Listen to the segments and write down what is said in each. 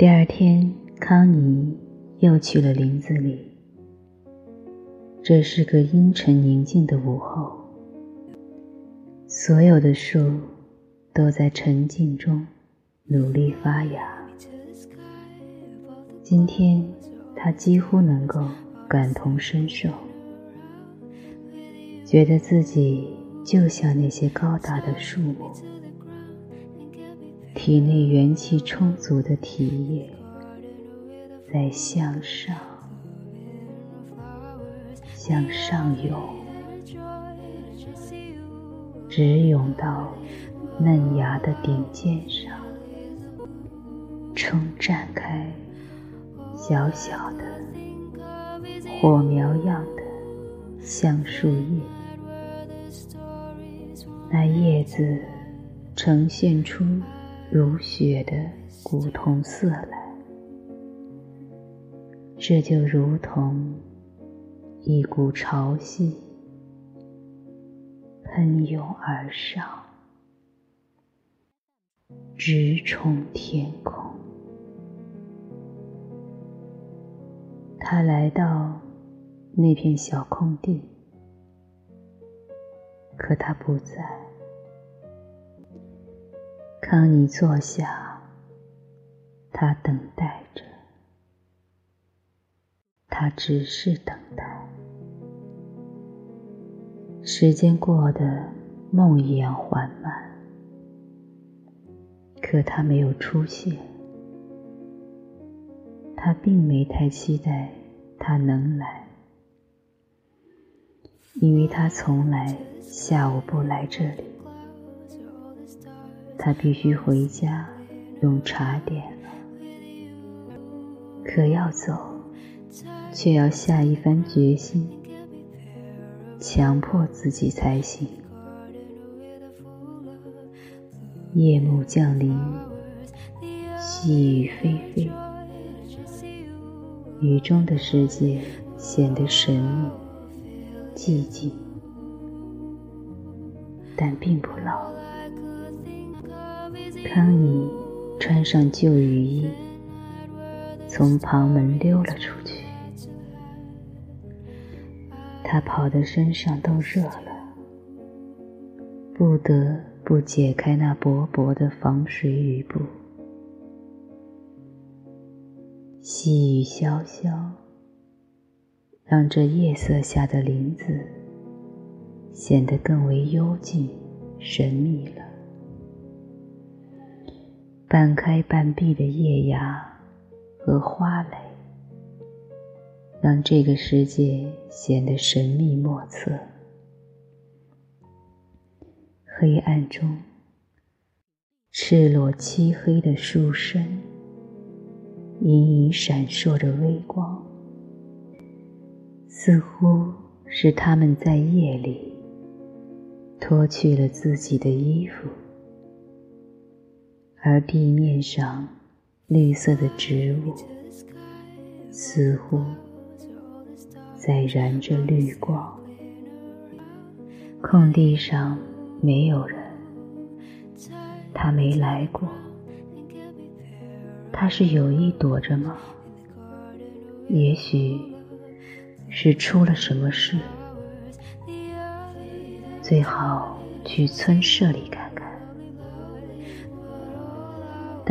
第二天，康妮又去了林子里。这是个阴沉宁静的午后，所有的树都在沉静中努力发芽。今天，他几乎能够感同身受，觉得自己就像那些高大的树木，体内元气充足的体液在向上。向上涌，直涌到嫩芽的顶尖上，冲绽开小小的火苗样的橡树叶。那叶子呈现出如雪的古铜色来，这就如同。一股潮汐喷涌而上，直冲天空。他来到那片小空地，可他不在。康妮坐下，他等待着。他只是等待，时间过得梦一样缓慢，可他没有出现。他并没太期待他能来，因为他从来下午不来这里。他必须回家用茶点了，可要走。却要下一番决心，强迫自己才行。夜幕降临，细雨霏霏，雨中的世界显得神秘、寂静，但并不老。康妮穿上旧雨衣，从旁门溜了出去。他跑得身上都热了，不得不解开那薄薄的防水雨布。细雨潇潇，让这夜色下的林子显得更为幽静、神秘了。半开半闭的叶芽和花蕾。让这个世界显得神秘莫测。黑暗中，赤裸漆黑的树身隐隐闪烁着微光，似乎是他们在夜里脱去了自己的衣服，而地面上绿色的植物似乎。在燃着绿光，空地上没有人，他没来过，他是有意躲着吗？也许是出了什么事，最好去村舍里看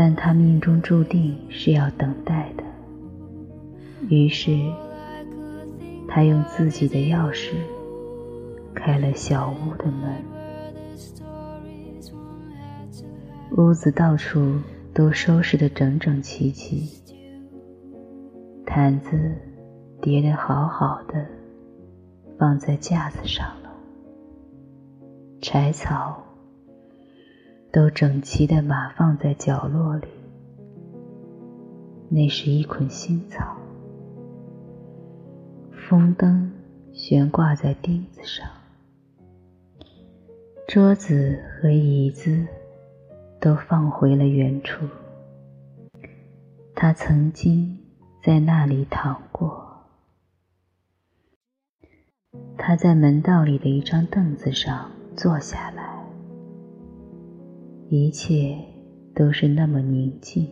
但他命中注定是要等待的，于是。他用自己的钥匙开了小屋的门，屋子到处都收拾得整整齐齐，毯子叠得好好的，放在架子上了，柴草都整齐地码放在角落里，那是一捆新草。风灯悬挂在钉子上，桌子和椅子都放回了原处。他曾经在那里躺过。他在门道里的一张凳子上坐下来，一切都是那么宁静。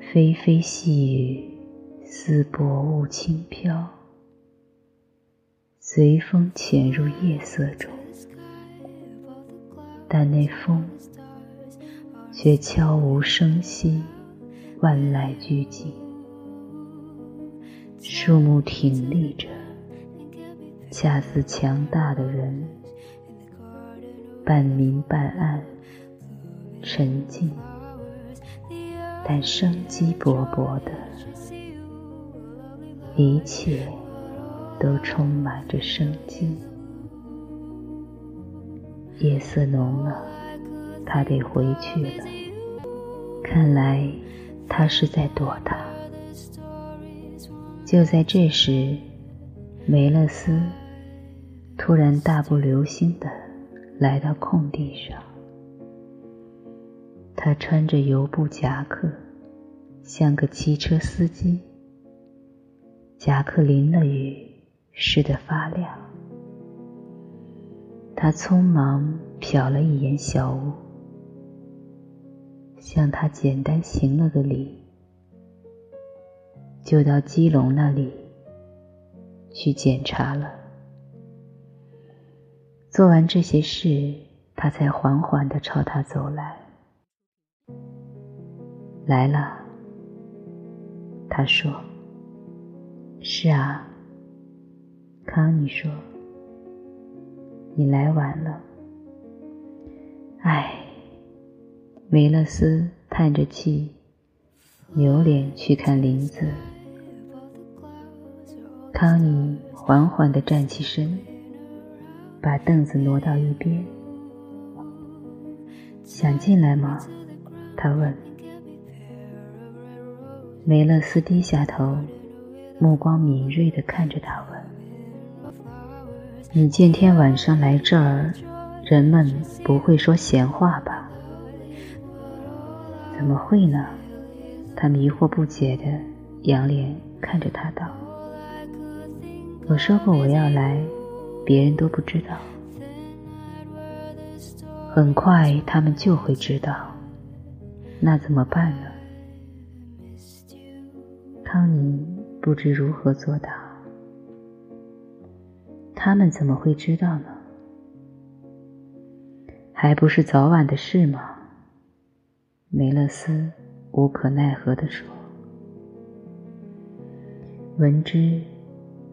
霏霏细雨似薄雾轻飘，随风潜入夜色中，但那风却悄无声息，万籁俱寂。树木挺立着，恰似强大的人，半明半暗，沉静。但生机勃勃的，一切都充满着生机。夜色浓了，他得回去了。看来他是在躲他。就在这时，梅勒斯突然大步流星的来到空地上。他穿着油布夹克，像个汽车司机。夹克淋了雨，湿得发亮。他匆忙瞟了一眼小屋，向他简单行了个礼，就到基隆那里去检查了。做完这些事，他才缓缓地朝他走来。来了，他说：“是啊。”康妮说：“你来晚了。”唉，梅勒斯叹着气，扭脸去看林子。康妮缓缓地站起身，把凳子挪到一边。想进来吗？他问。梅勒斯低下头，目光敏锐地看着他问：“你今天晚上来这儿，人们不会说闲话吧？”“怎么会呢？”他迷惑不解地仰脸看着他道：“我说过我要来，别人都不知道。很快他们就会知道，那怎么办呢？”康妮不知如何作答。他们怎么会知道呢？还不是早晚的事吗？梅勒斯无可奈何地说。闻之，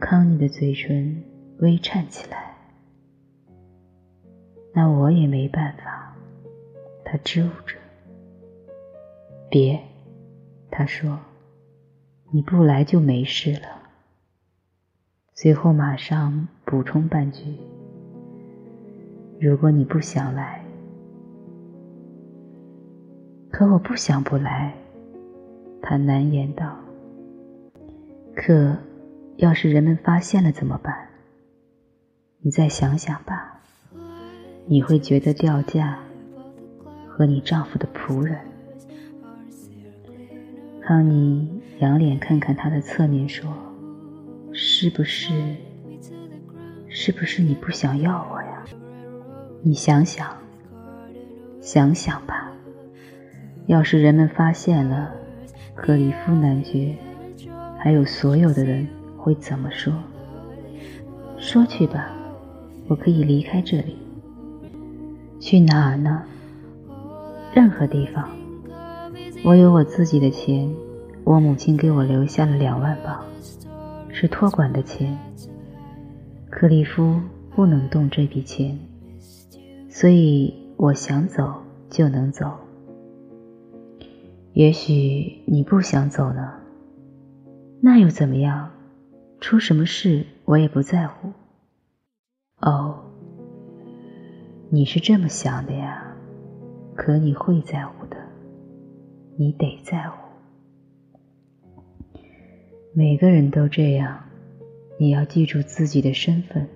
康妮的嘴唇微颤起来。那我也没办法。他支吾着。别，他说。你不来就没事了。随后马上补充半句：“如果你不想来，可我不想不来。”他难言道：“可要是人们发现了怎么办？你再想想吧。你会觉得掉价，和你丈夫的仆人。”康妮。仰脸看看他的侧面，说：“是不是？是不是你不想要我呀？你想想，想想吧。要是人们发现了，克里夫男爵，还有所有的人会怎么说？说去吧，我可以离开这里。去哪儿呢？任何地方。我有我自己的钱。”我母亲给我留下了两万镑，是托管的钱。克利夫不能动这笔钱，所以我想走就能走。也许你不想走呢，那又怎么样？出什么事我也不在乎。哦，你是这么想的呀？可你会在乎的，你得在乎。每个人都这样，你要记住自己的身份：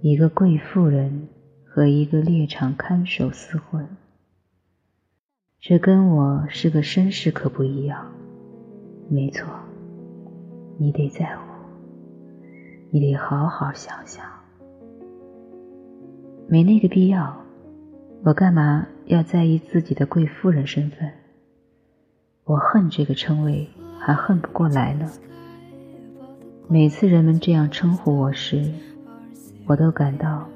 一个贵妇人和一个猎场看守厮混。这跟我是个绅士可不一样。没错，你得在乎，你得好好想想。没那个必要，我干嘛要在意自己的贵妇人身份？我恨这个称谓还恨不过来了。每次人们这样称呼我时，我都感到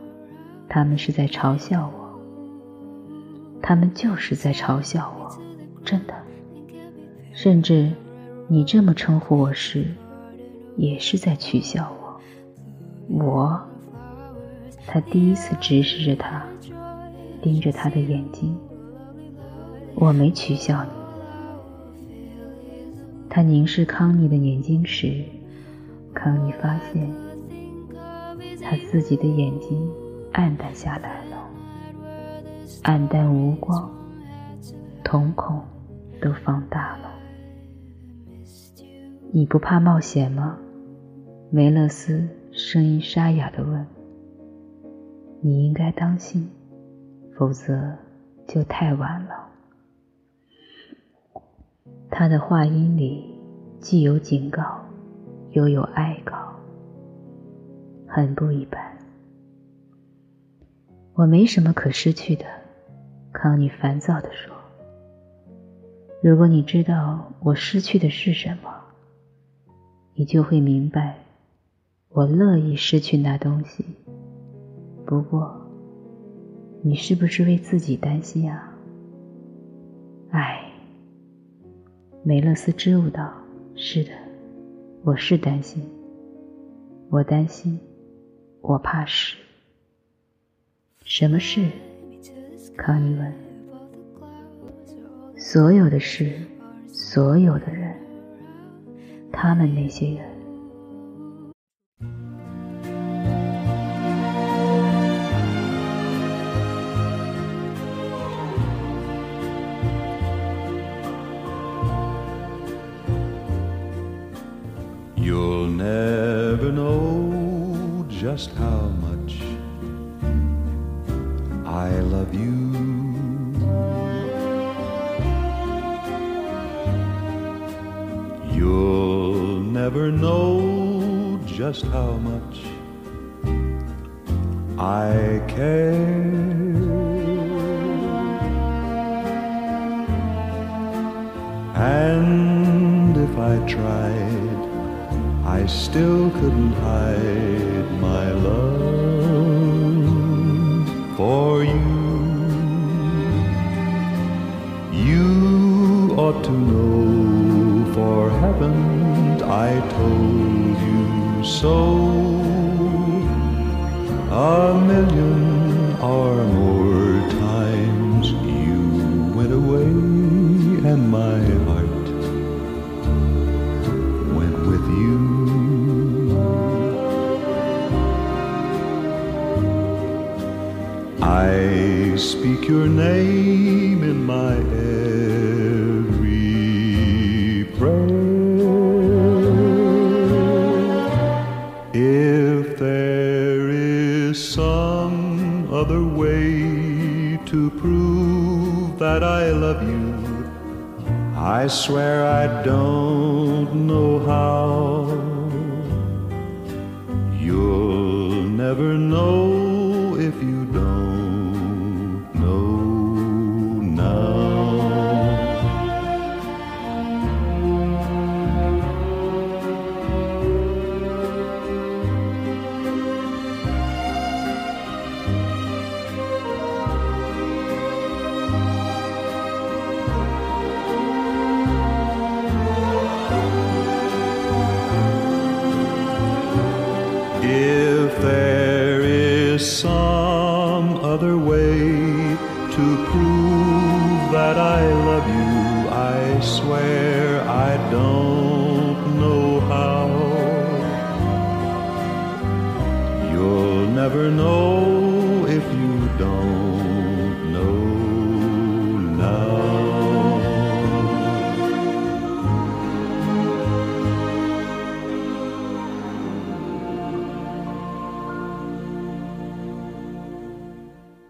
他们是在嘲笑我。他们就是在嘲笑我，真的。甚至你这么称呼我时，也是在取笑我。我，他第一次直视着他，盯着他的眼睛。我没取笑你。他凝视康妮的眼睛时，康妮发现他自己的眼睛暗淡下来了，暗淡无光，瞳孔都放大了。你不怕冒险吗？梅勒斯声音沙哑地问。你应该当心，否则就太晚了。他的话音里既有警告，又有哀告，很不一般。我没什么可失去的，康妮烦躁地说。如果你知道我失去的是什么，你就会明白，我乐意失去那东西。不过，你是不是为自己担心啊？唉。梅勒斯支吾道：“是的，我是担心，我担心，我怕死。什么事？”康妮问。“所有的事，所有的人，他们那些人。” I care. And if I tried, I still couldn't hide my love for you. You ought to know, for heaven I told you so. A million or more times you went away and my heart went with you. I speak your name in my I swear I don't know how. swear I don't know how. You'll never know.